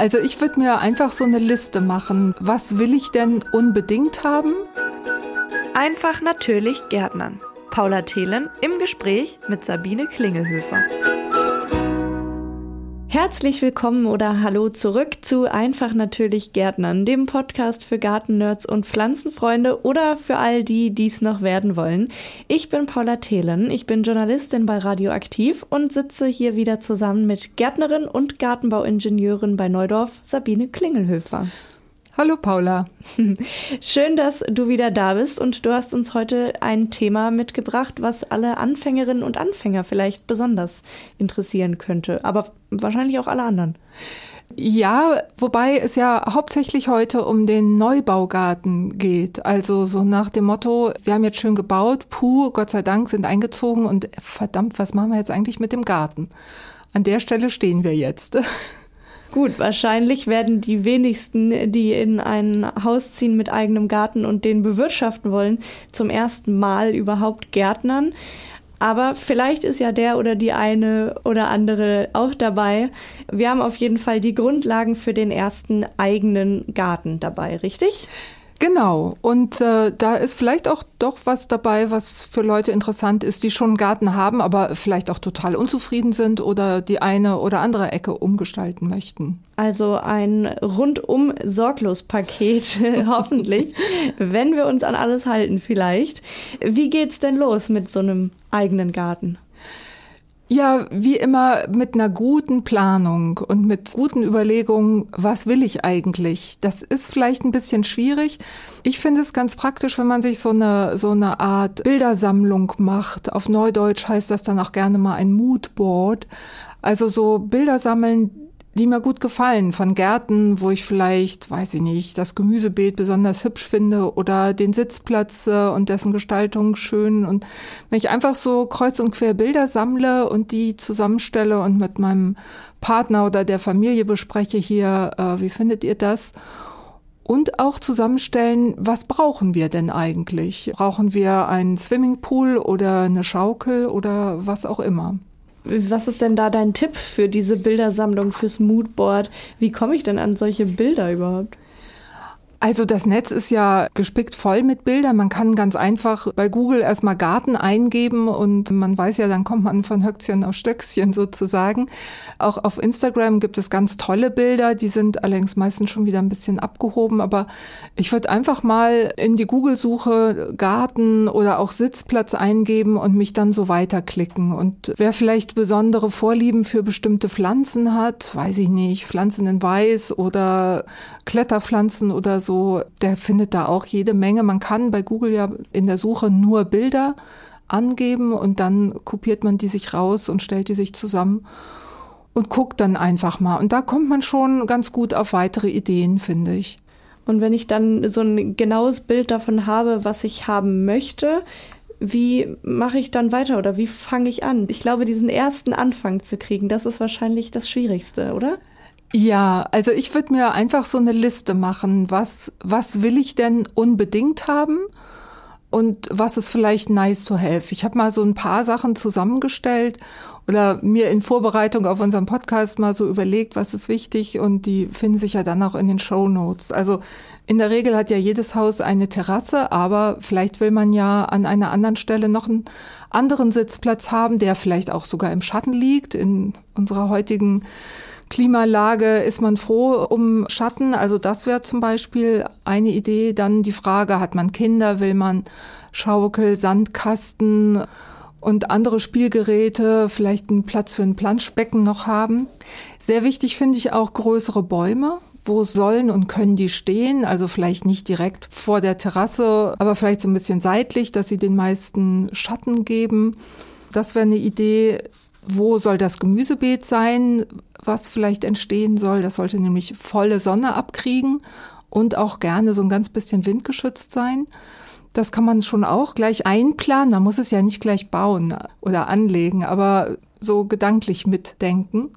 Also ich würde mir einfach so eine Liste machen. Was will ich denn unbedingt haben? Einfach natürlich Gärtnern. Paula Thelen im Gespräch mit Sabine Klingelhöfer. Herzlich willkommen oder hallo zurück zu Einfach natürlich Gärtnern, dem Podcast für Gartennerds und Pflanzenfreunde oder für all die, die es noch werden wollen. Ich bin Paula Thelen, ich bin Journalistin bei Radioaktiv und sitze hier wieder zusammen mit Gärtnerin und Gartenbauingenieurin bei Neudorf, Sabine Klingelhöfer. Hallo Paula. Schön, dass du wieder da bist und du hast uns heute ein Thema mitgebracht, was alle Anfängerinnen und Anfänger vielleicht besonders interessieren könnte, aber wahrscheinlich auch alle anderen. Ja, wobei es ja hauptsächlich heute um den Neubaugarten geht. Also so nach dem Motto, wir haben jetzt schön gebaut, puh, Gott sei Dank sind eingezogen und verdammt, was machen wir jetzt eigentlich mit dem Garten? An der Stelle stehen wir jetzt. Gut, wahrscheinlich werden die wenigsten, die in ein Haus ziehen mit eigenem Garten und den bewirtschaften wollen, zum ersten Mal überhaupt Gärtnern. Aber vielleicht ist ja der oder die eine oder andere auch dabei. Wir haben auf jeden Fall die Grundlagen für den ersten eigenen Garten dabei, richtig? Genau. Und äh, da ist vielleicht auch doch was dabei, was für Leute interessant ist, die schon einen Garten haben, aber vielleicht auch total unzufrieden sind oder die eine oder andere Ecke umgestalten möchten. Also ein rundum sorglos Paket, hoffentlich, wenn wir uns an alles halten vielleicht. Wie geht's denn los mit so einem eigenen Garten? Ja, wie immer mit einer guten Planung und mit guten Überlegungen, was will ich eigentlich? Das ist vielleicht ein bisschen schwierig. Ich finde es ganz praktisch, wenn man sich so eine, so eine Art Bildersammlung macht. Auf Neudeutsch heißt das dann auch gerne mal ein Moodboard. Also so Bilder sammeln, die mir gut gefallen, von Gärten, wo ich vielleicht, weiß ich nicht, das Gemüsebeet besonders hübsch finde oder den Sitzplatz äh, und dessen Gestaltung schön. Und wenn ich einfach so kreuz und quer Bilder sammle und die zusammenstelle und mit meinem Partner oder der Familie bespreche hier, äh, wie findet ihr das? Und auch zusammenstellen, was brauchen wir denn eigentlich? Brauchen wir einen Swimmingpool oder eine Schaukel oder was auch immer? Was ist denn da dein Tipp für diese Bildersammlung, fürs Moodboard? Wie komme ich denn an solche Bilder überhaupt? Also das Netz ist ja gespickt voll mit Bildern. Man kann ganz einfach bei Google erstmal Garten eingeben und man weiß ja, dann kommt man von Höckchen auf Stöckchen sozusagen. Auch auf Instagram gibt es ganz tolle Bilder, die sind allerdings meistens schon wieder ein bisschen abgehoben. Aber ich würde einfach mal in die Google-Suche Garten oder auch Sitzplatz eingeben und mich dann so weiterklicken. Und wer vielleicht besondere Vorlieben für bestimmte Pflanzen hat, weiß ich nicht, Pflanzen in Weiß oder Kletterpflanzen oder so, der findet da auch jede Menge. Man kann bei Google ja in der Suche nur Bilder angeben und dann kopiert man die sich raus und stellt die sich zusammen und guckt dann einfach mal. Und da kommt man schon ganz gut auf weitere Ideen, finde ich. Und wenn ich dann so ein genaues Bild davon habe, was ich haben möchte, wie mache ich dann weiter oder wie fange ich an? Ich glaube, diesen ersten Anfang zu kriegen, das ist wahrscheinlich das Schwierigste, oder? Ja, also ich würde mir einfach so eine Liste machen, was, was will ich denn unbedingt haben und was ist vielleicht nice to have. Ich habe mal so ein paar Sachen zusammengestellt oder mir in Vorbereitung auf unseren Podcast mal so überlegt, was ist wichtig und die finden sich ja dann auch in den Show Notes. Also in der Regel hat ja jedes Haus eine Terrasse, aber vielleicht will man ja an einer anderen Stelle noch einen anderen Sitzplatz haben, der vielleicht auch sogar im Schatten liegt. In unserer heutigen Klimalage ist man froh um Schatten. Also das wäre zum Beispiel eine Idee. Dann die Frage, hat man Kinder, will man Schaukel, Sandkasten und andere Spielgeräte, vielleicht einen Platz für ein Planschbecken noch haben. Sehr wichtig finde ich auch größere Bäume. Wo sollen und können die stehen? Also vielleicht nicht direkt vor der Terrasse, aber vielleicht so ein bisschen seitlich, dass sie den meisten Schatten geben. Das wäre eine Idee. Wo soll das Gemüsebeet sein? was vielleicht entstehen soll. Das sollte nämlich volle Sonne abkriegen und auch gerne so ein ganz bisschen windgeschützt sein. Das kann man schon auch gleich einplanen. Man muss es ja nicht gleich bauen oder anlegen, aber so gedanklich mitdenken.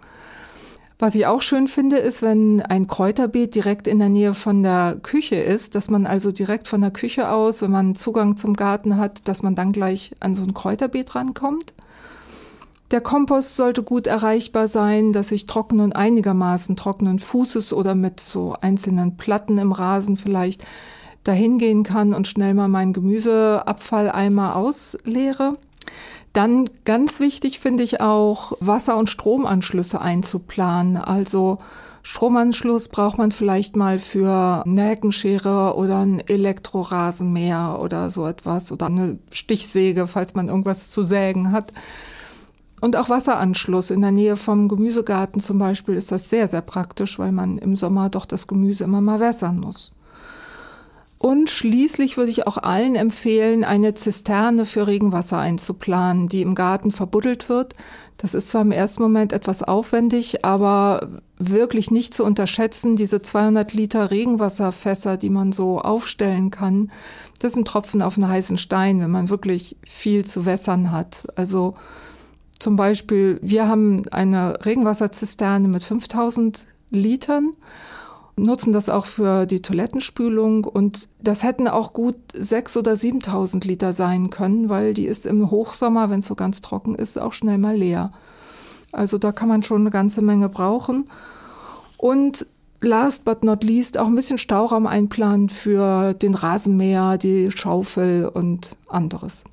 Was ich auch schön finde, ist, wenn ein Kräuterbeet direkt in der Nähe von der Küche ist, dass man also direkt von der Küche aus, wenn man Zugang zum Garten hat, dass man dann gleich an so ein Kräuterbeet rankommt. Der Kompost sollte gut erreichbar sein, dass ich trockenen, einigermaßen trockenen Fußes oder mit so einzelnen Platten im Rasen vielleicht dahin gehen kann und schnell mal meinen Gemüseabfalleimer ausleere. Dann ganz wichtig finde ich auch Wasser- und Stromanschlüsse einzuplanen. Also Stromanschluss braucht man vielleicht mal für Nelkenschere oder ein Elektrorasenmäher oder so etwas oder eine Stichsäge, falls man irgendwas zu sägen hat. Und auch Wasseranschluss in der Nähe vom Gemüsegarten zum Beispiel ist das sehr, sehr praktisch, weil man im Sommer doch das Gemüse immer mal wässern muss. Und schließlich würde ich auch allen empfehlen, eine Zisterne für Regenwasser einzuplanen, die im Garten verbuddelt wird. Das ist zwar im ersten Moment etwas aufwendig, aber wirklich nicht zu unterschätzen. Diese 200 Liter Regenwasserfässer, die man so aufstellen kann, das sind Tropfen auf einen heißen Stein, wenn man wirklich viel zu wässern hat. Also zum Beispiel, wir haben eine Regenwasserzisterne mit 5000 Litern, nutzen das auch für die Toilettenspülung und das hätten auch gut 6.000 oder 7.000 Liter sein können, weil die ist im Hochsommer, wenn es so ganz trocken ist, auch schnell mal leer. Also da kann man schon eine ganze Menge brauchen. Und last but not least auch ein bisschen Stauraum einplanen für den Rasenmäher, die Schaufel und anderes.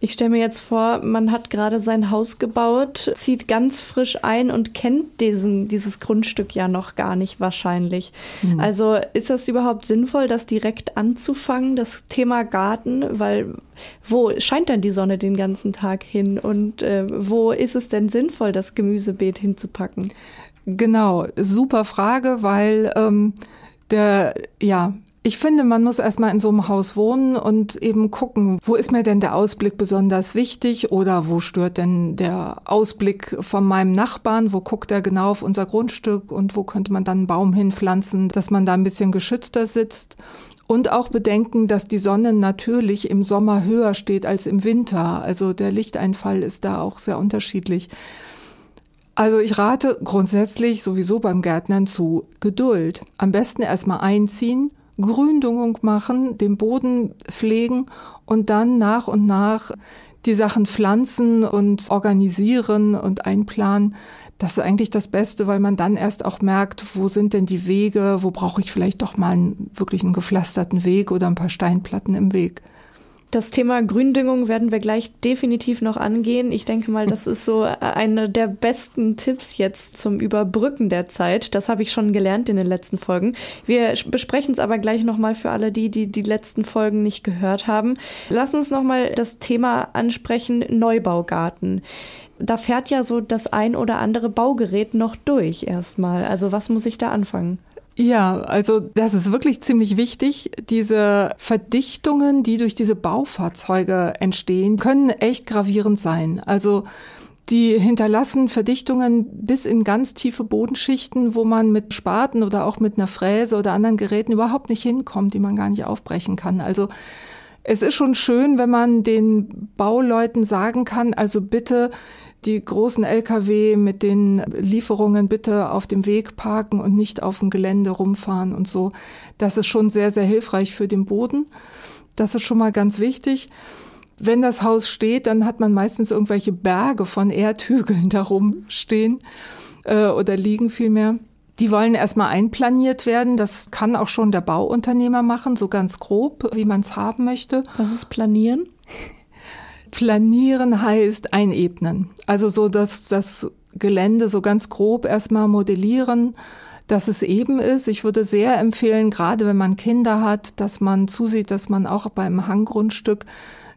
Ich stelle mir jetzt vor, man hat gerade sein Haus gebaut, zieht ganz frisch ein und kennt diesen, dieses Grundstück ja noch gar nicht wahrscheinlich. Mhm. Also ist das überhaupt sinnvoll, das direkt anzufangen, das Thema Garten? Weil wo scheint denn die Sonne den ganzen Tag hin und äh, wo ist es denn sinnvoll, das Gemüsebeet hinzupacken? Genau, super Frage, weil ähm, der, ja, ich finde, man muss erstmal in so einem Haus wohnen und eben gucken, wo ist mir denn der Ausblick besonders wichtig oder wo stört denn der Ausblick von meinem Nachbarn, wo guckt er genau auf unser Grundstück und wo könnte man dann einen Baum hinpflanzen, dass man da ein bisschen geschützter sitzt. Und auch bedenken, dass die Sonne natürlich im Sommer höher steht als im Winter. Also der Lichteinfall ist da auch sehr unterschiedlich. Also ich rate grundsätzlich sowieso beim Gärtnern zu Geduld. Am besten erstmal einziehen, Gründüngung machen, den Boden pflegen und dann nach und nach die Sachen pflanzen und organisieren und einplanen. Das ist eigentlich das Beste, weil man dann erst auch merkt, wo sind denn die Wege, wo brauche ich vielleicht doch mal einen, wirklich einen gepflasterten Weg oder ein paar Steinplatten im Weg. Das Thema Gründüngung werden wir gleich definitiv noch angehen. Ich denke mal, das ist so eine der besten Tipps jetzt zum Überbrücken der Zeit. Das habe ich schon gelernt in den letzten Folgen. Wir besprechen es aber gleich nochmal für alle die, die die letzten Folgen nicht gehört haben. Lass uns nochmal das Thema ansprechen, Neubaugarten. Da fährt ja so das ein oder andere Baugerät noch durch erstmal. Also was muss ich da anfangen? Ja, also das ist wirklich ziemlich wichtig. Diese Verdichtungen, die durch diese Baufahrzeuge entstehen, können echt gravierend sein. Also die hinterlassen Verdichtungen bis in ganz tiefe Bodenschichten, wo man mit Spaten oder auch mit einer Fräse oder anderen Geräten überhaupt nicht hinkommt, die man gar nicht aufbrechen kann. Also es ist schon schön, wenn man den Bauleuten sagen kann, also bitte die großen Lkw mit den Lieferungen bitte auf dem Weg parken und nicht auf dem Gelände rumfahren und so. Das ist schon sehr, sehr hilfreich für den Boden. Das ist schon mal ganz wichtig. Wenn das Haus steht, dann hat man meistens irgendwelche Berge von Erdhügeln darum stehen äh, oder liegen vielmehr. Die wollen erstmal einplaniert werden. Das kann auch schon der Bauunternehmer machen, so ganz grob, wie man es haben möchte. Was ist planieren? Planieren heißt einebnen. Also so, dass das Gelände so ganz grob erstmal modellieren, dass es eben ist. Ich würde sehr empfehlen, gerade wenn man Kinder hat, dass man zusieht, dass man auch beim Hanggrundstück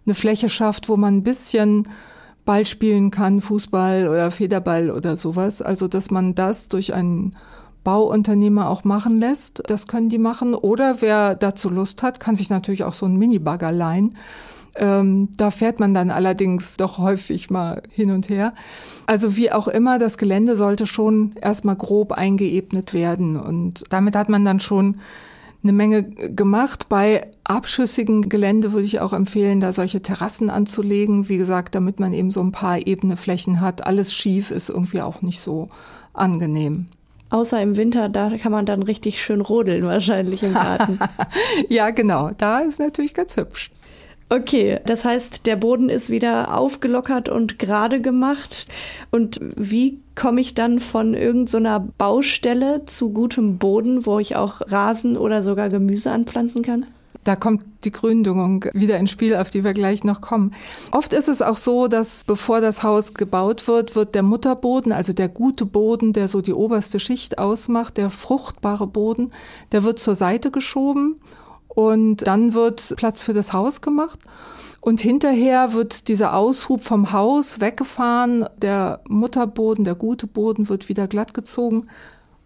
eine Fläche schafft, wo man ein bisschen Ball spielen kann, Fußball oder Federball oder sowas. Also, dass man das durch einen Bauunternehmer auch machen lässt. Das können die machen. Oder wer dazu Lust hat, kann sich natürlich auch so einen Minibagger leihen ähm, da fährt man dann allerdings doch häufig mal hin und her. Also wie auch immer, das Gelände sollte schon erstmal grob eingeebnet werden. Und damit hat man dann schon eine Menge gemacht. Bei abschüssigem Gelände würde ich auch empfehlen, da solche Terrassen anzulegen. Wie gesagt, damit man eben so ein paar ebene Flächen hat. Alles schief ist irgendwie auch nicht so angenehm. Außer im Winter, da kann man dann richtig schön rodeln wahrscheinlich im Garten. ja, genau. Da ist natürlich ganz hübsch. Okay, das heißt, der Boden ist wieder aufgelockert und gerade gemacht. Und wie komme ich dann von irgendeiner so Baustelle zu gutem Boden, wo ich auch Rasen oder sogar Gemüse anpflanzen kann? Da kommt die Gründüngung wieder ins Spiel, auf die wir gleich noch kommen. Oft ist es auch so, dass bevor das Haus gebaut wird, wird der Mutterboden, also der gute Boden, der so die oberste Schicht ausmacht, der fruchtbare Boden, der wird zur Seite geschoben und dann wird Platz für das Haus gemacht. Und hinterher wird dieser Aushub vom Haus weggefahren, der Mutterboden, der gute Boden wird wieder glatt gezogen.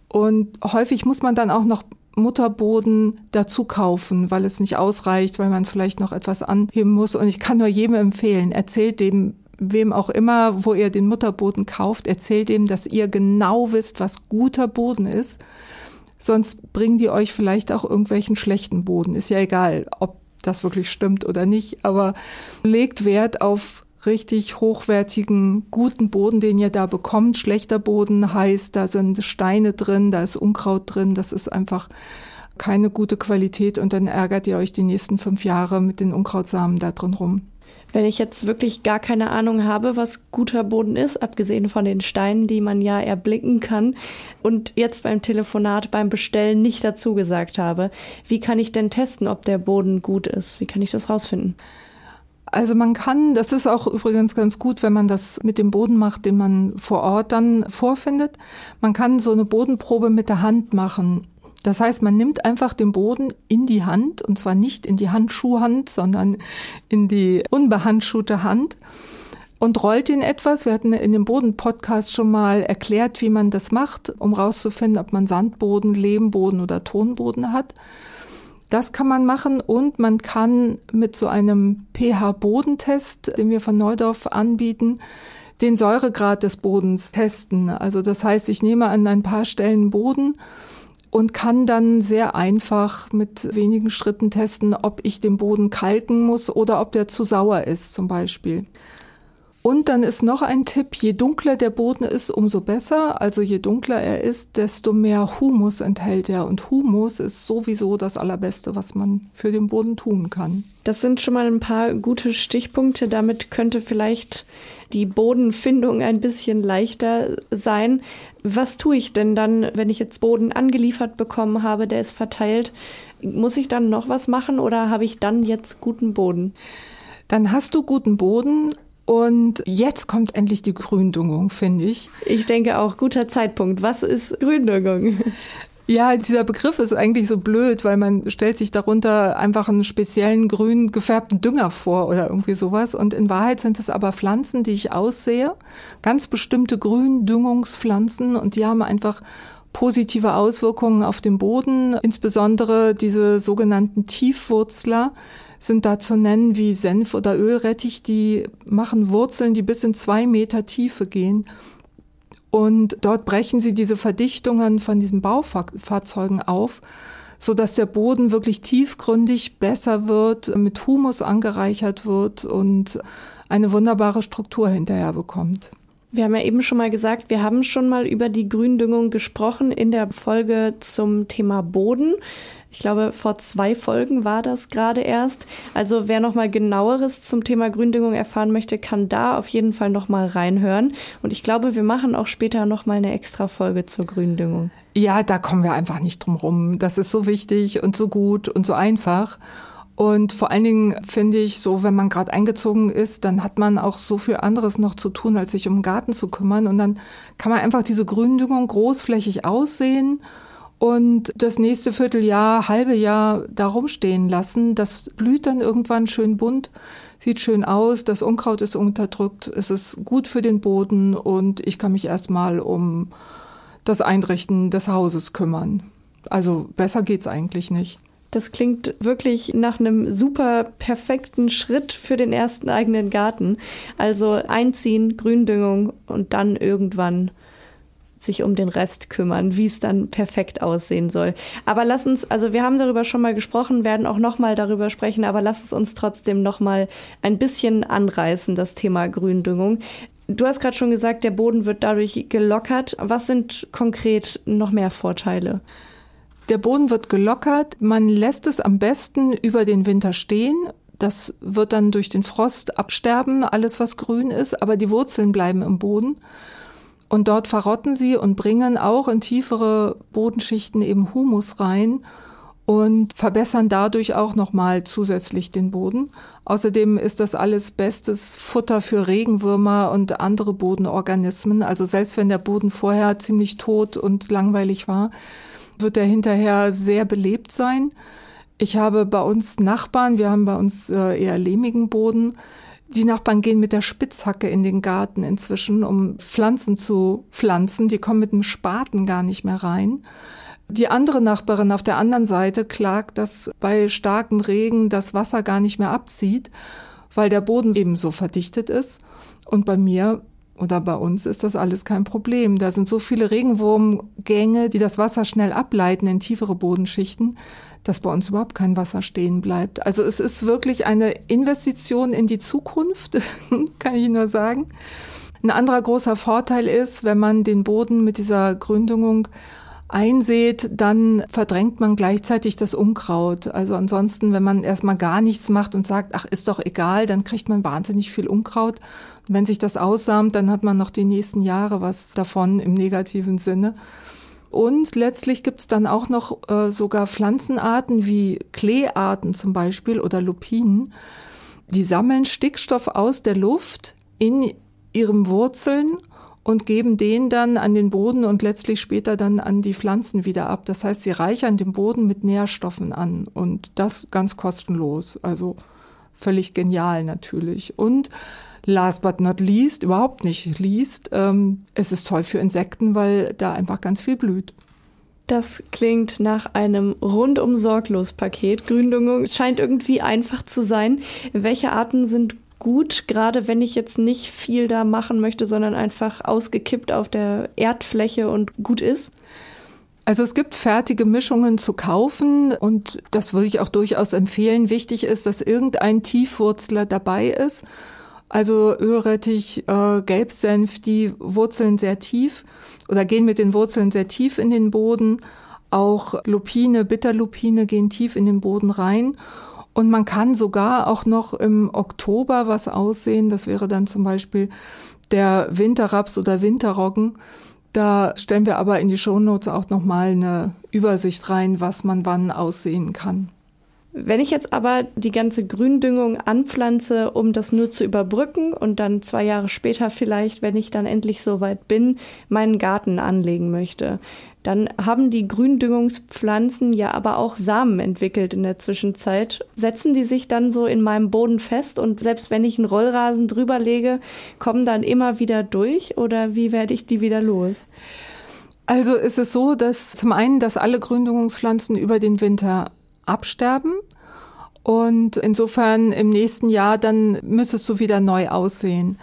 Und häufig muss man dann auch noch Mutterboden dazu kaufen, weil es nicht ausreicht, weil man vielleicht noch etwas anheben muss. Und ich kann nur jedem empfehlen, erzählt dem, wem auch immer, wo ihr den Mutterboden kauft, erzählt dem, dass ihr genau wisst, was guter Boden ist. Sonst bringen die euch vielleicht auch irgendwelchen schlechten Boden. Ist ja egal, ob das wirklich stimmt oder nicht, aber legt Wert auf richtig hochwertigen, guten Boden, den ihr da bekommt. Schlechter Boden heißt, da sind Steine drin, da ist Unkraut drin, das ist einfach keine gute Qualität und dann ärgert ihr euch die nächsten fünf Jahre mit den Unkrautsamen da drin rum. Wenn ich jetzt wirklich gar keine Ahnung habe, was guter Boden ist, abgesehen von den Steinen, die man ja erblicken kann, und jetzt beim Telefonat, beim Bestellen nicht dazu gesagt habe, wie kann ich denn testen, ob der Boden gut ist? Wie kann ich das rausfinden? Also man kann, das ist auch übrigens ganz gut, wenn man das mit dem Boden macht, den man vor Ort dann vorfindet. Man kann so eine Bodenprobe mit der Hand machen. Das heißt, man nimmt einfach den Boden in die Hand und zwar nicht in die Handschuhhand, sondern in die unbehandschuhte Hand und rollt ihn etwas. Wir hatten in dem Boden-Podcast schon mal erklärt, wie man das macht, um rauszufinden, ob man Sandboden, Lehmboden oder Tonboden hat. Das kann man machen und man kann mit so einem pH-Bodentest, den wir von Neudorf anbieten, den Säuregrad des Bodens testen. Also das heißt, ich nehme an ein paar Stellen Boden und kann dann sehr einfach mit wenigen Schritten testen, ob ich den Boden kalken muss oder ob der zu sauer ist zum Beispiel. Und dann ist noch ein Tipp, je dunkler der Boden ist, umso besser. Also je dunkler er ist, desto mehr Humus enthält er. Und Humus ist sowieso das Allerbeste, was man für den Boden tun kann. Das sind schon mal ein paar gute Stichpunkte. Damit könnte vielleicht die Bodenfindung ein bisschen leichter sein. Was tue ich denn dann, wenn ich jetzt Boden angeliefert bekommen habe, der ist verteilt? Muss ich dann noch was machen oder habe ich dann jetzt guten Boden? Dann hast du guten Boden, und jetzt kommt endlich die Gründüngung, finde ich. Ich denke auch, guter Zeitpunkt. Was ist Gründüngung? Ja, dieser Begriff ist eigentlich so blöd, weil man stellt sich darunter einfach einen speziellen grün gefärbten Dünger vor oder irgendwie sowas. Und in Wahrheit sind es aber Pflanzen, die ich aussehe, ganz bestimmte Gründüngungspflanzen und die haben einfach positive Auswirkungen auf den Boden, insbesondere diese sogenannten Tiefwurzler, sind da zu nennen wie Senf oder Ölrettich, die machen Wurzeln, die bis in zwei Meter Tiefe gehen. Und dort brechen sie diese Verdichtungen von diesen Baufahrzeugen auf, so dass der Boden wirklich tiefgründig besser wird, mit Humus angereichert wird und eine wunderbare Struktur hinterher bekommt. Wir haben ja eben schon mal gesagt, wir haben schon mal über die Gründüngung gesprochen in der Folge zum Thema Boden. Ich glaube, vor zwei Folgen war das gerade erst. Also wer noch mal genaueres zum Thema Gründüngung erfahren möchte, kann da auf jeden Fall noch mal reinhören. Und ich glaube, wir machen auch später noch mal eine extra Folge zur Gründüngung. Ja, da kommen wir einfach nicht drum rum. Das ist so wichtig und so gut und so einfach. Und vor allen Dingen finde ich so, wenn man gerade eingezogen ist, dann hat man auch so viel anderes noch zu tun, als sich um den Garten zu kümmern. Und dann kann man einfach diese Gründüngung großflächig aussehen und das nächste Vierteljahr, halbe Jahr da rumstehen lassen. Das blüht dann irgendwann schön bunt, sieht schön aus, das Unkraut ist unterdrückt, es ist gut für den Boden und ich kann mich erstmal um das Einrichten des Hauses kümmern. Also besser geht's eigentlich nicht. Das klingt wirklich nach einem super perfekten Schritt für den ersten eigenen Garten. Also einziehen, Gründüngung und dann irgendwann sich um den Rest kümmern, wie es dann perfekt aussehen soll. Aber lass uns, also wir haben darüber schon mal gesprochen, werden auch noch mal darüber sprechen, aber lass es uns trotzdem noch mal ein bisschen anreißen, das Thema Gründüngung. Du hast gerade schon gesagt, der Boden wird dadurch gelockert. Was sind konkret noch mehr Vorteile? Der Boden wird gelockert. Man lässt es am besten über den Winter stehen. Das wird dann durch den Frost absterben, alles was grün ist, aber die Wurzeln bleiben im Boden. Und dort verrotten sie und bringen auch in tiefere Bodenschichten eben Humus rein und verbessern dadurch auch nochmal zusätzlich den Boden. Außerdem ist das alles bestes Futter für Regenwürmer und andere Bodenorganismen. Also selbst wenn der Boden vorher ziemlich tot und langweilig war, wird er hinterher sehr belebt sein. Ich habe bei uns Nachbarn, wir haben bei uns äh, eher lehmigen Boden. Die Nachbarn gehen mit der Spitzhacke in den Garten inzwischen, um Pflanzen zu pflanzen. Die kommen mit dem Spaten gar nicht mehr rein. Die andere Nachbarin auf der anderen Seite klagt, dass bei starkem Regen das Wasser gar nicht mehr abzieht, weil der Boden ebenso verdichtet ist. Und bei mir oder bei uns ist das alles kein Problem. Da sind so viele Regenwurmgänge, die das Wasser schnell ableiten in tiefere Bodenschichten, dass bei uns überhaupt kein Wasser stehen bleibt. Also es ist wirklich eine Investition in die Zukunft, kann ich nur sagen. Ein anderer großer Vorteil ist, wenn man den Boden mit dieser Gründung einsät, dann verdrängt man gleichzeitig das Unkraut. Also ansonsten, wenn man erstmal gar nichts macht und sagt, ach, ist doch egal, dann kriegt man wahnsinnig viel Unkraut. Und wenn sich das aussamt, dann hat man noch die nächsten Jahre was davon im negativen Sinne. Und letztlich gibt's dann auch noch äh, sogar Pflanzenarten wie Kleearten zum Beispiel oder Lupinen. Die sammeln Stickstoff aus der Luft in ihren Wurzeln und geben den dann an den Boden und letztlich später dann an die Pflanzen wieder ab. Das heißt, sie reichern den Boden mit Nährstoffen an und das ganz kostenlos. Also völlig genial natürlich. Und last but not least, überhaupt nicht least, ähm, es ist toll für Insekten, weil da einfach ganz viel blüht. Das klingt nach einem rundum sorglos Paket. Gründüngung scheint irgendwie einfach zu sein. Welche Arten sind gut, gerade wenn ich jetzt nicht viel da machen möchte, sondern einfach ausgekippt auf der Erdfläche und gut ist? Also es gibt fertige Mischungen zu kaufen und das würde ich auch durchaus empfehlen. Wichtig ist, dass irgendein Tiefwurzler dabei ist. Also Ölrettich, äh, Gelbsenf, die wurzeln sehr tief oder gehen mit den Wurzeln sehr tief in den Boden. Auch Lupine, Bitterlupine gehen tief in den Boden rein. Und man kann sogar auch noch im Oktober was aussehen. Das wäre dann zum Beispiel der Winterraps oder Winterroggen. Da stellen wir aber in die Shownotes auch nochmal eine Übersicht rein, was man wann aussehen kann. Wenn ich jetzt aber die ganze Gründüngung anpflanze, um das nur zu überbrücken und dann zwei Jahre später vielleicht, wenn ich dann endlich so weit bin, meinen Garten anlegen möchte, dann haben die Gründüngungspflanzen ja aber auch Samen entwickelt in der Zwischenzeit. Setzen die sich dann so in meinem Boden fest und selbst wenn ich einen Rollrasen drüber lege, kommen dann immer wieder durch oder wie werde ich die wieder los? Also ist es so, dass zum einen, dass alle Gründungspflanzen über den Winter absterben. Und insofern im nächsten Jahr dann müsstest du wieder neu aussehen.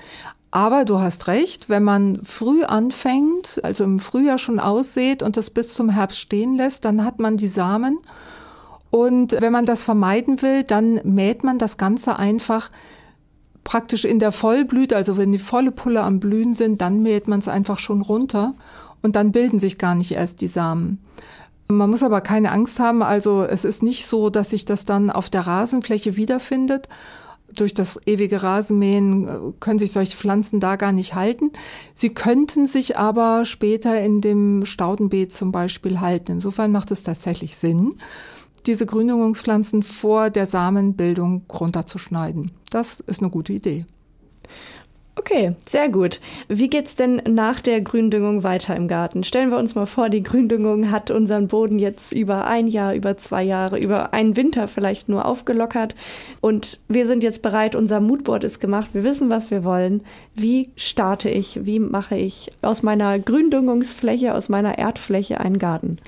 Aber du hast recht, wenn man früh anfängt, also im Frühjahr schon aussät und das bis zum Herbst stehen lässt, dann hat man die Samen. Und wenn man das vermeiden will, dann mäht man das Ganze einfach praktisch in der Vollblüte, also wenn die volle Pulle am Blühen sind, dann mäht man es einfach schon runter und dann bilden sich gar nicht erst die Samen. Man muss aber keine Angst haben. Also es ist nicht so, dass sich das dann auf der Rasenfläche wiederfindet. Durch das ewige Rasenmähen äh, können sich solche Pflanzen da gar nicht halten. Sie könnten sich aber später in dem Staudenbeet zum Beispiel halten. Insofern macht es tatsächlich Sinn, diese Gründungspflanzen vor der Samenbildung runterzuschneiden. Das ist eine gute Idee. Okay, sehr gut. Wie geht's denn nach der Gründüngung weiter im Garten? Stellen wir uns mal vor, die Gründüngung hat unseren Boden jetzt über ein Jahr, über zwei Jahre, über einen Winter vielleicht nur aufgelockert und wir sind jetzt bereit, unser Moodboard ist gemacht, wir wissen, was wir wollen. Wie starte ich, wie mache ich aus meiner Gründüngungsfläche, aus meiner Erdfläche einen Garten?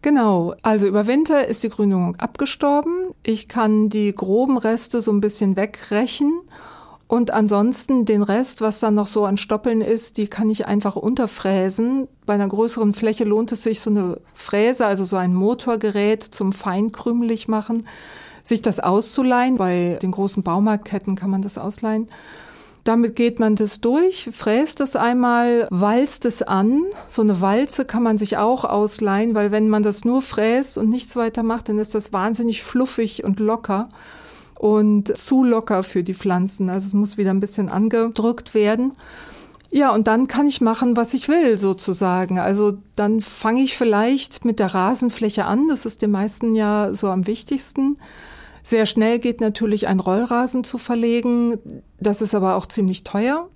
Genau, also über Winter ist die Gründüngung abgestorben. Ich kann die groben Reste so ein bisschen wegrächen und ansonsten den Rest, was dann noch so an Stoppeln ist, die kann ich einfach unterfräsen. Bei einer größeren Fläche lohnt es sich, so eine Fräse, also so ein Motorgerät zum feinkrümelig machen, sich das auszuleihen. Bei den großen Baumarktketten kann man das ausleihen. Damit geht man das durch, fräst es einmal, walzt es an. So eine Walze kann man sich auch ausleihen, weil wenn man das nur fräst und nichts weiter macht, dann ist das wahnsinnig fluffig und locker. Und zu locker für die Pflanzen. Also es muss wieder ein bisschen angedrückt werden. Ja, und dann kann ich machen, was ich will, sozusagen. Also dann fange ich vielleicht mit der Rasenfläche an. Das ist den meisten ja so am wichtigsten. Sehr schnell geht natürlich ein Rollrasen zu verlegen. Das ist aber auch ziemlich teuer.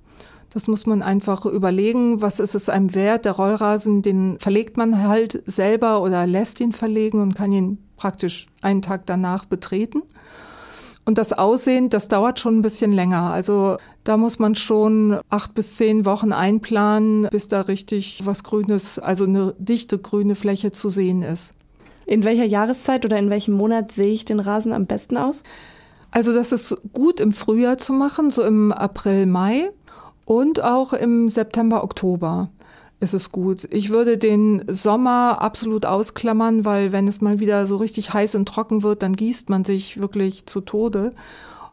Das muss man einfach überlegen, was ist es einem wert. Der Rollrasen, den verlegt man halt selber oder lässt ihn verlegen und kann ihn praktisch einen Tag danach betreten. Und das Aussehen, das dauert schon ein bisschen länger. Also da muss man schon acht bis zehn Wochen einplanen, bis da richtig was Grünes, also eine dichte grüne Fläche zu sehen ist. In welcher Jahreszeit oder in welchem Monat sehe ich den Rasen am besten aus? Also das ist gut im Frühjahr zu machen, so im April, Mai und auch im September, Oktober ist es gut. Ich würde den Sommer absolut ausklammern, weil wenn es mal wieder so richtig heiß und trocken wird, dann gießt man sich wirklich zu Tode.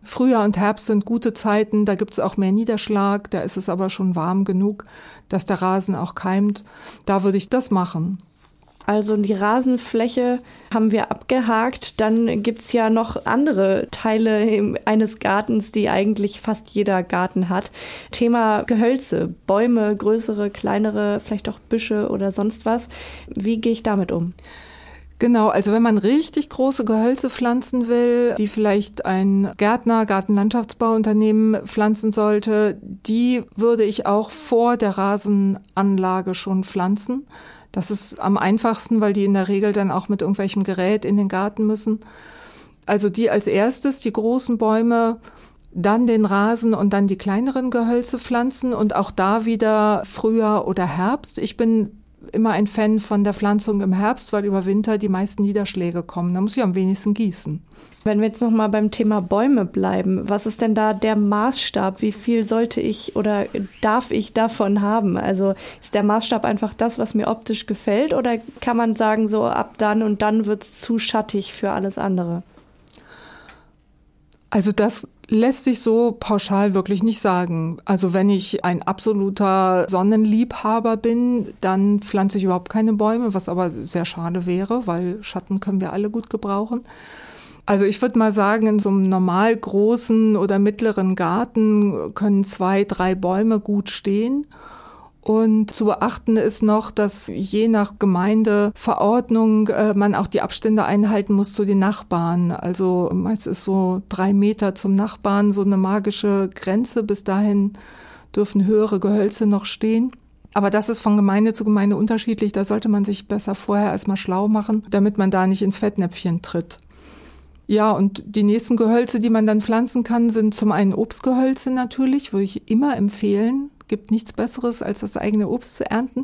Frühjahr und Herbst sind gute Zeiten, da gibt es auch mehr Niederschlag, da ist es aber schon warm genug, dass der Rasen auch keimt. Da würde ich das machen. Also die Rasenfläche haben wir abgehakt. Dann gibt es ja noch andere Teile eines Gartens, die eigentlich fast jeder Garten hat. Thema Gehölze, Bäume, größere, kleinere, vielleicht auch Büsche oder sonst was. Wie gehe ich damit um? Genau, also wenn man richtig große Gehölze pflanzen will, die vielleicht ein Gärtner, Gartenlandschaftsbauunternehmen pflanzen sollte, die würde ich auch vor der Rasenanlage schon pflanzen. Das ist am einfachsten, weil die in der Regel dann auch mit irgendwelchem Gerät in den Garten müssen. Also die als erstes, die großen Bäume, dann den Rasen und dann die kleineren Gehölze pflanzen und auch da wieder Frühjahr oder Herbst. Ich bin immer ein Fan von der Pflanzung im Herbst, weil über Winter die meisten Niederschläge kommen. Da muss ich am wenigsten gießen. Wenn wir jetzt noch mal beim Thema Bäume bleiben, was ist denn da der Maßstab? Wie viel sollte ich oder darf ich davon haben? Also ist der Maßstab einfach das, was mir optisch gefällt, oder kann man sagen, so ab dann und dann wird es zu schattig für alles andere? Also das lässt sich so pauschal wirklich nicht sagen. Also wenn ich ein absoluter Sonnenliebhaber bin, dann pflanze ich überhaupt keine Bäume, was aber sehr schade wäre, weil Schatten können wir alle gut gebrauchen. Also ich würde mal sagen, in so einem normal großen oder mittleren Garten können zwei, drei Bäume gut stehen. Und zu beachten ist noch, dass je nach Gemeindeverordnung äh, man auch die Abstände einhalten muss zu den Nachbarn. Also meist ist so drei Meter zum Nachbarn so eine magische Grenze. Bis dahin dürfen höhere Gehölze noch stehen. Aber das ist von Gemeinde zu Gemeinde unterschiedlich. Da sollte man sich besser vorher erstmal schlau machen, damit man da nicht ins Fettnäpfchen tritt. Ja, und die nächsten Gehölze, die man dann pflanzen kann, sind zum einen Obstgehölze natürlich, würde ich immer empfehlen. Gibt nichts Besseres, als das eigene Obst zu ernten.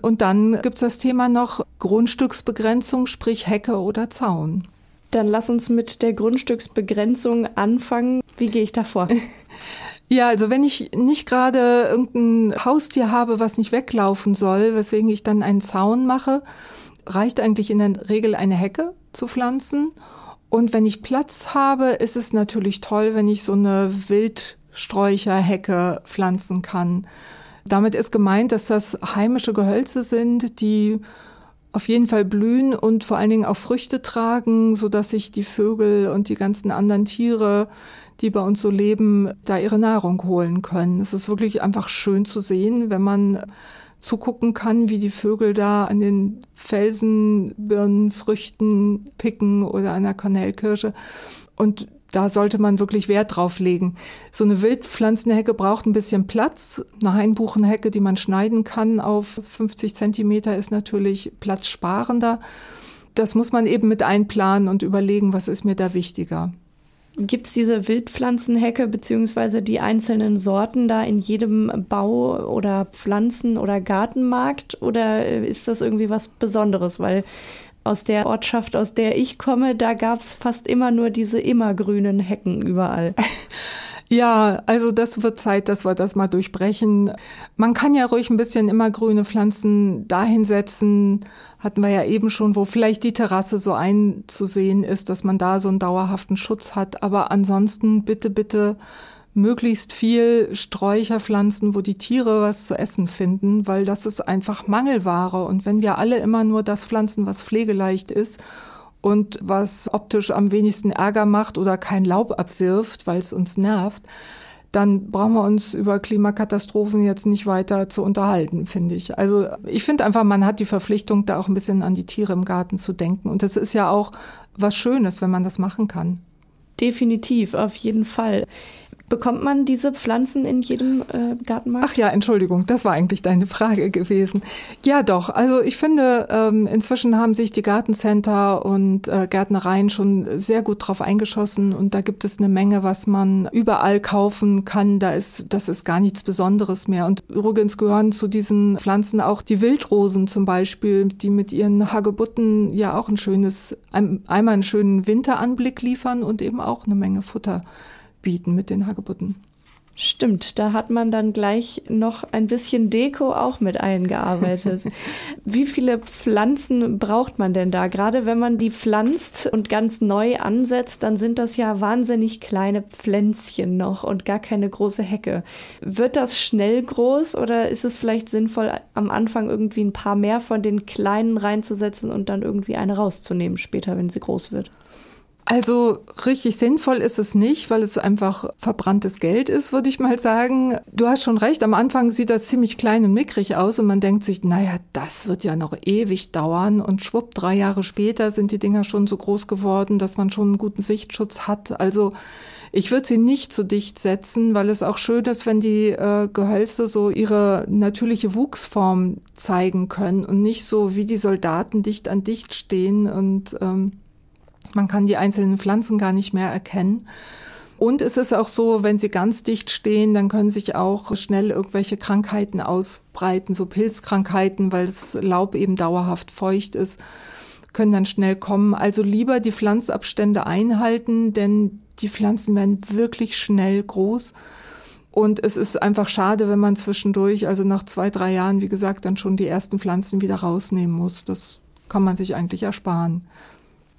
Und dann gibt's das Thema noch Grundstücksbegrenzung, sprich Hecke oder Zaun. Dann lass uns mit der Grundstücksbegrenzung anfangen. Wie gehe ich da vor? Ja, also wenn ich nicht gerade irgendein Haustier habe, was nicht weglaufen soll, weswegen ich dann einen Zaun mache, reicht eigentlich in der Regel eine Hecke zu pflanzen. Und wenn ich Platz habe, ist es natürlich toll, wenn ich so eine Wildsträucherhecke pflanzen kann. Damit ist gemeint, dass das heimische Gehölze sind, die auf jeden Fall blühen und vor allen Dingen auch Früchte tragen, so dass sich die Vögel und die ganzen anderen Tiere, die bei uns so leben, da ihre Nahrung holen können. Es ist wirklich einfach schön zu sehen, wenn man zugucken kann, wie die Vögel da an den Felsen, Birnen, Früchten picken oder an der Kornellkirsche. Und da sollte man wirklich Wert drauf legen. So eine Wildpflanzenhecke braucht ein bisschen Platz. Eine Hainbuchenhecke, die man schneiden kann auf 50 Zentimeter, ist natürlich platzsparender. Das muss man eben mit einplanen und überlegen, was ist mir da wichtiger. Gibt es diese Wildpflanzenhecke beziehungsweise die einzelnen Sorten da in jedem Bau- oder Pflanzen- oder Gartenmarkt oder äh, ist das irgendwie was Besonderes? Weil aus der Ortschaft, aus der ich komme, da gab es fast immer nur diese immergrünen Hecken überall. Ja, also das wird Zeit, dass wir das mal durchbrechen. Man kann ja ruhig ein bisschen immergrüne Pflanzen dahinsetzen, hatten wir ja eben schon, wo vielleicht die Terrasse so einzusehen ist, dass man da so einen dauerhaften Schutz hat. Aber ansonsten bitte, bitte möglichst viel Sträucherpflanzen, wo die Tiere was zu essen finden, weil das ist einfach Mangelware. Und wenn wir alle immer nur das pflanzen, was pflegeleicht ist und was optisch am wenigsten Ärger macht oder kein Laub abwirft, weil es uns nervt, dann brauchen wir uns über Klimakatastrophen jetzt nicht weiter zu unterhalten, finde ich. Also ich finde einfach, man hat die Verpflichtung, da auch ein bisschen an die Tiere im Garten zu denken. Und das ist ja auch was Schönes, wenn man das machen kann. Definitiv, auf jeden Fall. Bekommt man diese Pflanzen in jedem äh, Gartenmarkt? Ach ja, Entschuldigung, das war eigentlich deine Frage gewesen. Ja, doch. Also ich finde, ähm, inzwischen haben sich die Gartencenter und äh, Gärtnereien schon sehr gut drauf eingeschossen und da gibt es eine Menge, was man überall kaufen kann. Da ist, das ist gar nichts Besonderes mehr. Und übrigens gehören zu diesen Pflanzen auch die Wildrosen zum Beispiel, die mit ihren Hagebutten ja auch ein schönes, einmal einen schönen Winteranblick liefern und eben auch eine Menge Futter bieten mit den Hagebutten. Stimmt, da hat man dann gleich noch ein bisschen Deko auch mit eingearbeitet. Wie viele Pflanzen braucht man denn da? Gerade wenn man die pflanzt und ganz neu ansetzt, dann sind das ja wahnsinnig kleine Pflänzchen noch und gar keine große Hecke. Wird das schnell groß oder ist es vielleicht sinnvoll, am Anfang irgendwie ein paar mehr von den kleinen reinzusetzen und dann irgendwie eine rauszunehmen später, wenn sie groß wird? Also richtig sinnvoll ist es nicht, weil es einfach verbranntes Geld ist, würde ich mal sagen. Du hast schon recht, am Anfang sieht das ziemlich klein und mickrig aus und man denkt sich, naja, das wird ja noch ewig dauern und schwupp, drei Jahre später sind die Dinger schon so groß geworden, dass man schon einen guten Sichtschutz hat. Also ich würde sie nicht zu dicht setzen, weil es auch schön ist, wenn die äh, Gehölze so ihre natürliche Wuchsform zeigen können und nicht so wie die Soldaten dicht an dicht stehen und ähm, man kann die einzelnen Pflanzen gar nicht mehr erkennen. Und es ist auch so, wenn sie ganz dicht stehen, dann können sich auch schnell irgendwelche Krankheiten ausbreiten, so Pilzkrankheiten, weil das Laub eben dauerhaft feucht ist, können dann schnell kommen. Also lieber die Pflanzabstände einhalten, denn die Pflanzen werden wirklich schnell groß. Und es ist einfach schade, wenn man zwischendurch, also nach zwei, drei Jahren, wie gesagt, dann schon die ersten Pflanzen wieder rausnehmen muss. Das kann man sich eigentlich ersparen.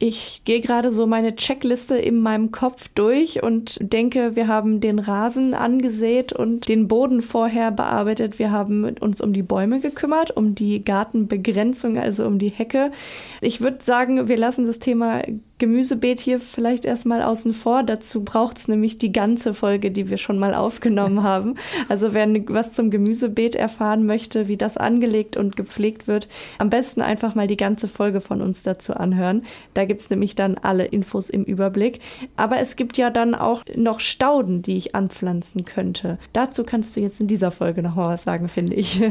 Ich gehe gerade so meine Checkliste in meinem Kopf durch und denke, wir haben den Rasen angesät und den Boden vorher bearbeitet. Wir haben uns um die Bäume gekümmert, um die Gartenbegrenzung, also um die Hecke. Ich würde sagen, wir lassen das Thema Gemüsebeet hier vielleicht erstmal außen vor. Dazu braucht es nämlich die ganze Folge, die wir schon mal aufgenommen haben. Also wer was zum Gemüsebeet erfahren möchte, wie das angelegt und gepflegt wird, am besten einfach mal die ganze Folge von uns dazu anhören. Da gibt es nämlich dann alle Infos im Überblick. Aber es gibt ja dann auch noch Stauden, die ich anpflanzen könnte. Dazu kannst du jetzt in dieser Folge noch mal was sagen, finde ich.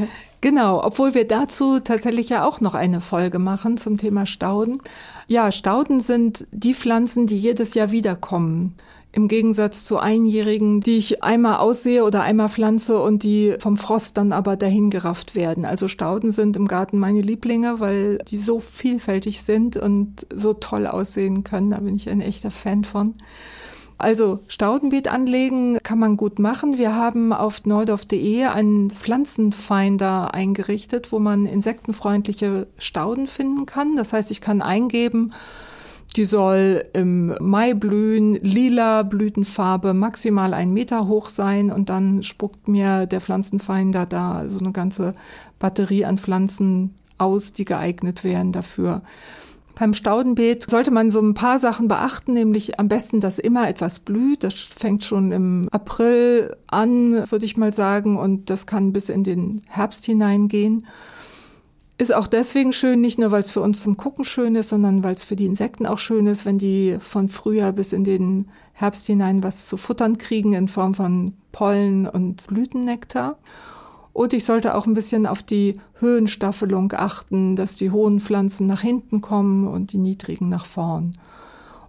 Genau, obwohl wir dazu tatsächlich ja auch noch eine Folge machen zum Thema Stauden. Ja, Stauden sind die Pflanzen, die jedes Jahr wiederkommen. Im Gegensatz zu einjährigen, die ich einmal aussehe oder einmal pflanze und die vom Frost dann aber dahingerafft werden. Also Stauden sind im Garten meine Lieblinge, weil die so vielfältig sind und so toll aussehen können. Da bin ich ein echter Fan von. Also Staudenbeet anlegen kann man gut machen. Wir haben auf neudorf.de einen Pflanzenfinder eingerichtet, wo man insektenfreundliche Stauden finden kann. Das heißt, ich kann eingeben, die soll im Mai blühen, lila Blütenfarbe, maximal ein Meter hoch sein und dann spuckt mir der Pflanzenfinder da so eine ganze Batterie an Pflanzen aus, die geeignet wären dafür. Beim Staudenbeet sollte man so ein paar Sachen beachten, nämlich am besten, dass immer etwas blüht. Das fängt schon im April an, würde ich mal sagen, und das kann bis in den Herbst hineingehen. Ist auch deswegen schön, nicht nur weil es für uns zum Gucken schön ist, sondern weil es für die Insekten auch schön ist, wenn die von Frühjahr bis in den Herbst hinein was zu futtern kriegen in Form von Pollen und Blütennektar. Und ich sollte auch ein bisschen auf die Höhenstaffelung achten, dass die hohen Pflanzen nach hinten kommen und die niedrigen nach vorn.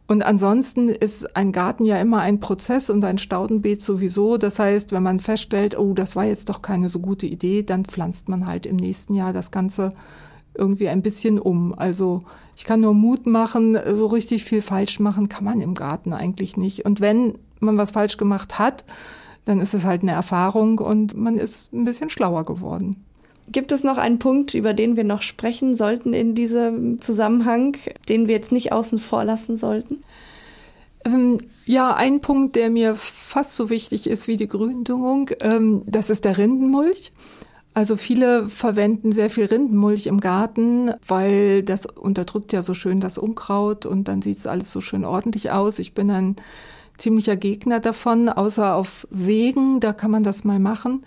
Und ansonsten ist ein Garten ja immer ein Prozess und ein Staudenbeet sowieso. Das heißt, wenn man feststellt, oh, das war jetzt doch keine so gute Idee, dann pflanzt man halt im nächsten Jahr das Ganze irgendwie ein bisschen um. Also ich kann nur Mut machen, so richtig viel falsch machen kann man im Garten eigentlich nicht. Und wenn man was falsch gemacht hat, dann ist es halt eine Erfahrung und man ist ein bisschen schlauer geworden. Gibt es noch einen Punkt, über den wir noch sprechen sollten in diesem Zusammenhang, den wir jetzt nicht außen vor lassen sollten? Ähm, ja, ein Punkt, der mir fast so wichtig ist wie die Gründüngung, ähm, das ist der Rindenmulch. Also viele verwenden sehr viel Rindenmulch im Garten, weil das unterdrückt ja so schön das Unkraut und dann sieht es alles so schön ordentlich aus. Ich bin ein ziemlicher Gegner davon, außer auf Wegen, da kann man das mal machen.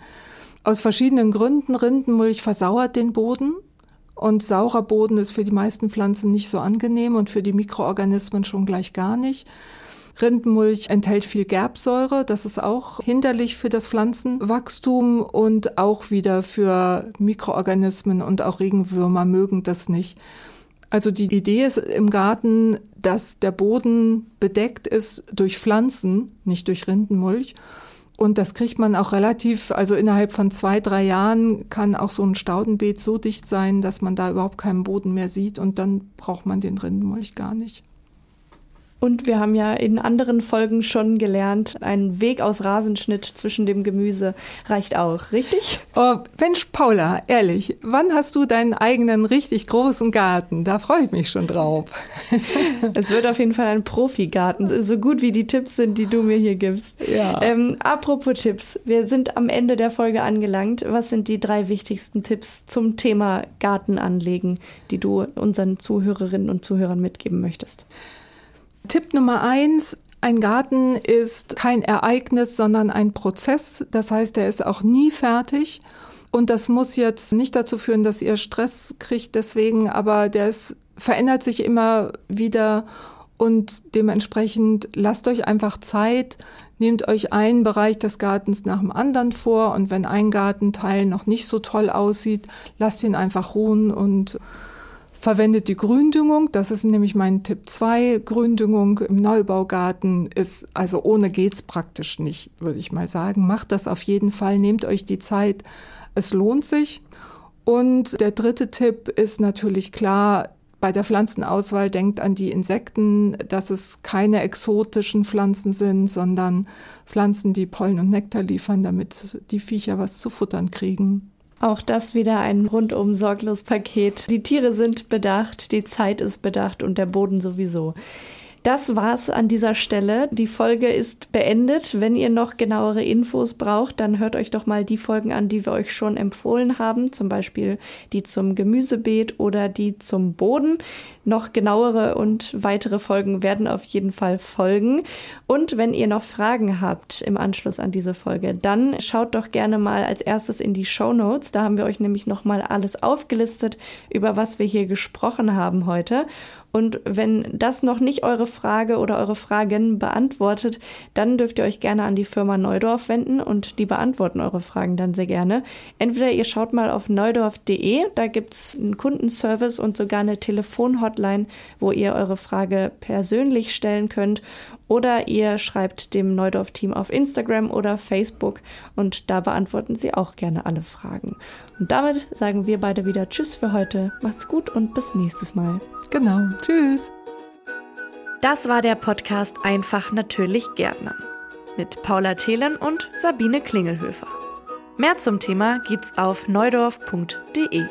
Aus verschiedenen Gründen. Rindenmulch versauert den Boden und saurer Boden ist für die meisten Pflanzen nicht so angenehm und für die Mikroorganismen schon gleich gar nicht. Rindenmulch enthält viel Gerbsäure, das ist auch hinderlich für das Pflanzenwachstum und auch wieder für Mikroorganismen und auch Regenwürmer mögen das nicht. Also die Idee ist im Garten, dass der Boden bedeckt ist durch Pflanzen, nicht durch Rindenmulch. Und das kriegt man auch relativ, also innerhalb von zwei, drei Jahren kann auch so ein Staudenbeet so dicht sein, dass man da überhaupt keinen Boden mehr sieht und dann braucht man den Rindenmulch gar nicht. Und wir haben ja in anderen Folgen schon gelernt, ein Weg aus Rasenschnitt zwischen dem Gemüse reicht auch, richtig? Oh, Mensch, Paula, ehrlich, wann hast du deinen eigenen richtig großen Garten? Da freue ich mich schon drauf. es wird auf jeden Fall ein Profigarten, so gut wie die Tipps sind, die du mir hier gibst. Ja. Ähm, apropos Tipps, wir sind am Ende der Folge angelangt. Was sind die drei wichtigsten Tipps zum Thema Gartenanlegen, die du unseren Zuhörerinnen und Zuhörern mitgeben möchtest? Tipp Nummer eins, ein Garten ist kein Ereignis, sondern ein Prozess. Das heißt, er ist auch nie fertig. Und das muss jetzt nicht dazu führen, dass ihr Stress kriegt deswegen, aber der ist, verändert sich immer wieder und dementsprechend lasst euch einfach Zeit, nehmt euch einen Bereich des Gartens nach dem anderen vor und wenn ein Gartenteil noch nicht so toll aussieht, lasst ihn einfach ruhen und verwendet die Gründüngung. Das ist nämlich mein Tipp 2. Gründüngung im Neubaugarten ist, also ohne geht's praktisch nicht, würde ich mal sagen. Macht das auf jeden Fall. Nehmt euch die Zeit. Es lohnt sich. Und der dritte Tipp ist natürlich klar, bei der Pflanzenauswahl denkt an die Insekten, dass es keine exotischen Pflanzen sind, sondern Pflanzen, die Pollen und Nektar liefern, damit die Viecher was zu futtern kriegen. Auch das wieder ein rundum sorglos Paket. Die Tiere sind bedacht, die Zeit ist bedacht und der Boden sowieso. Das war's an dieser Stelle. Die Folge ist beendet. Wenn ihr noch genauere Infos braucht, dann hört euch doch mal die Folgen an, die wir euch schon empfohlen haben. Zum Beispiel die zum Gemüsebeet oder die zum Boden. Noch genauere und weitere Folgen werden auf jeden Fall folgen. Und wenn ihr noch Fragen habt im Anschluss an diese Folge, dann schaut doch gerne mal als erstes in die Show Notes. Da haben wir euch nämlich nochmal alles aufgelistet, über was wir hier gesprochen haben heute. Und wenn das noch nicht eure Frage oder eure Fragen beantwortet, dann dürft ihr euch gerne an die Firma Neudorf wenden und die beantworten eure Fragen dann sehr gerne. Entweder ihr schaut mal auf neudorf.de, da gibt es einen Kundenservice und sogar eine Telefonhotline, wo ihr eure Frage persönlich stellen könnt. Oder ihr schreibt dem Neudorf-Team auf Instagram oder Facebook und da beantworten sie auch gerne alle Fragen. Und damit sagen wir beide wieder Tschüss für heute. Macht's gut und bis nächstes Mal. Genau. Tschüss. Das war der Podcast Einfach natürlich Gärtnern mit Paula Thelen und Sabine Klingelhöfer. Mehr zum Thema gibt's auf neudorf.de.